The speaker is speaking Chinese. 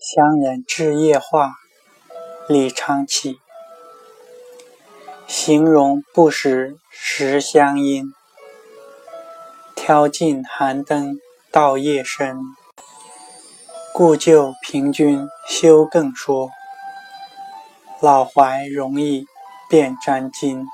乡人至夜话，李昌启形容不识识乡音。挑尽寒灯到夜深。故旧凭君休更说。老怀容易变沾巾。